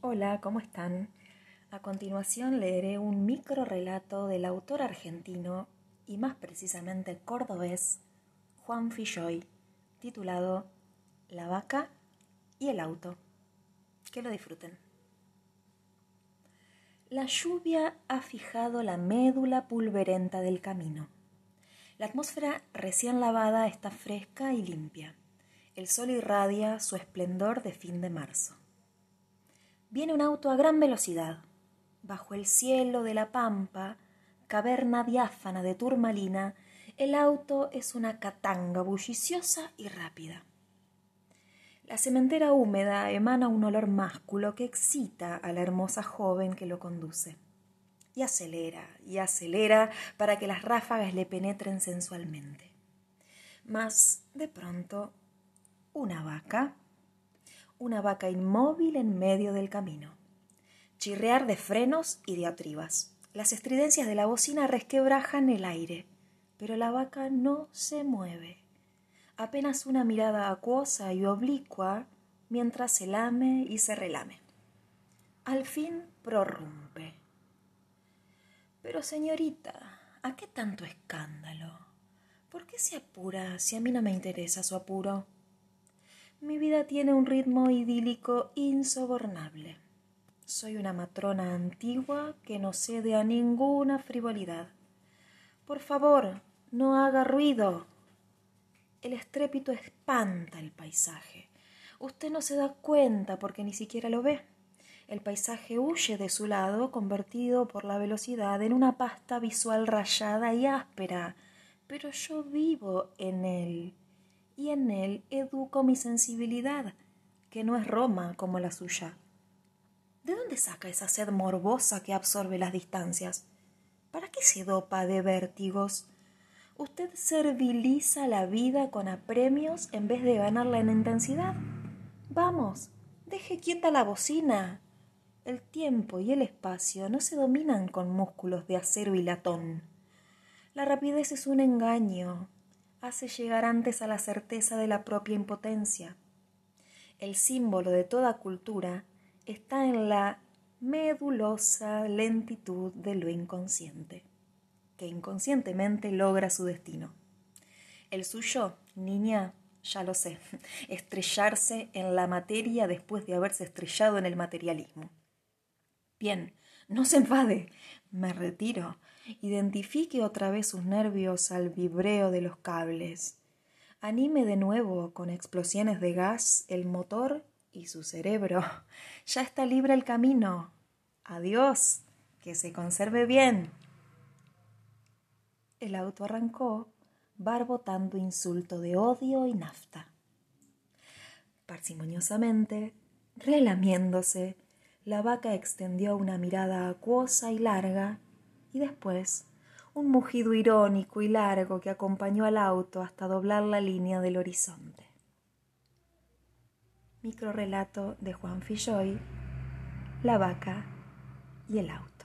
Hola, ¿cómo están? A continuación leeré un micro relato del autor argentino y más precisamente cordobés Juan Filloy, titulado La vaca y el auto. Que lo disfruten. La lluvia ha fijado la médula pulverenta del camino. La atmósfera recién lavada está fresca y limpia. El sol irradia su esplendor de fin de marzo. Viene un auto a gran velocidad. Bajo el cielo de la pampa, caverna diáfana de turmalina, el auto es una catanga bulliciosa y rápida. La cementera húmeda emana un olor másculo que excita a la hermosa joven que lo conduce. Y acelera, y acelera para que las ráfagas le penetren sensualmente. Mas, de pronto, una vaca, una vaca inmóvil en medio del camino. Chirrear de frenos y diatribas. Las estridencias de la bocina resquebrajan el aire, pero la vaca no se mueve. Apenas una mirada acuosa y oblicua mientras se lame y se relame. Al fin prorrumpe. Pero señorita, ¿a qué tanto escándalo? ¿Por qué se apura si a mí no me interesa su apuro? Mi vida tiene un ritmo idílico insobornable. Soy una matrona antigua que no cede a ninguna frivolidad. Por favor, no haga ruido. El estrépito espanta el paisaje. Usted no se da cuenta porque ni siquiera lo ve. El paisaje huye de su lado, convertido por la velocidad en una pasta visual rayada y áspera, pero yo vivo en él y en él educo mi sensibilidad, que no es Roma como la suya. ¿De dónde saca esa sed morbosa que absorbe las distancias? ¿Para qué se dopa de vértigos? Usted serviliza la vida con apremios en vez de ganarla en intensidad. Vamos, deje quieta la bocina. El tiempo y el espacio no se dominan con músculos de acero y latón. La rapidez es un engaño, hace llegar antes a la certeza de la propia impotencia. El símbolo de toda cultura está en la medulosa lentitud de lo inconsciente, que inconscientemente logra su destino. El suyo, niña, ya lo sé, estrellarse en la materia después de haberse estrellado en el materialismo. Bien, no se enfade, me retiro. Identifique otra vez sus nervios al vibreo de los cables. Anime de nuevo con explosiones de gas el motor y su cerebro. Ya está libre el camino. Adiós. Que se conserve bien. El auto arrancó, barbotando insulto de odio y nafta. Parsimoniosamente, relamiéndose, la vaca extendió una mirada acuosa y larga y después un mugido irónico y largo que acompañó al auto hasta doblar la línea del horizonte. Microrelato de Juan Filloy, La vaca y el auto.